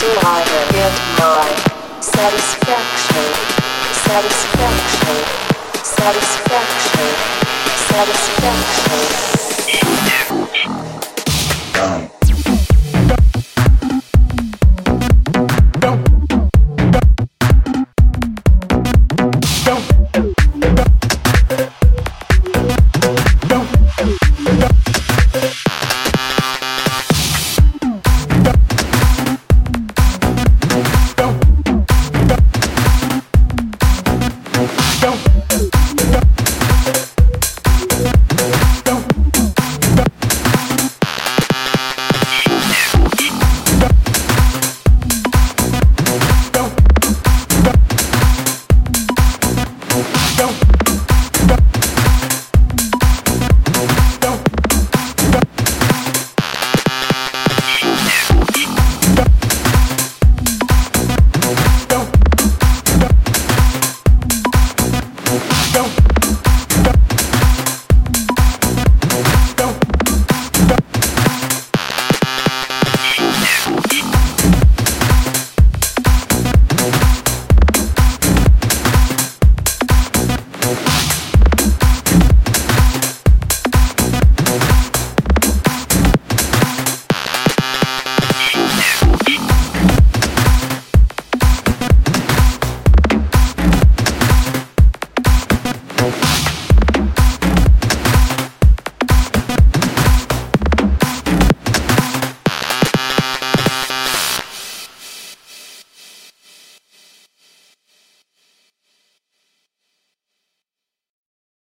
Till I get my satisfaction, satisfaction, satisfaction, satisfaction.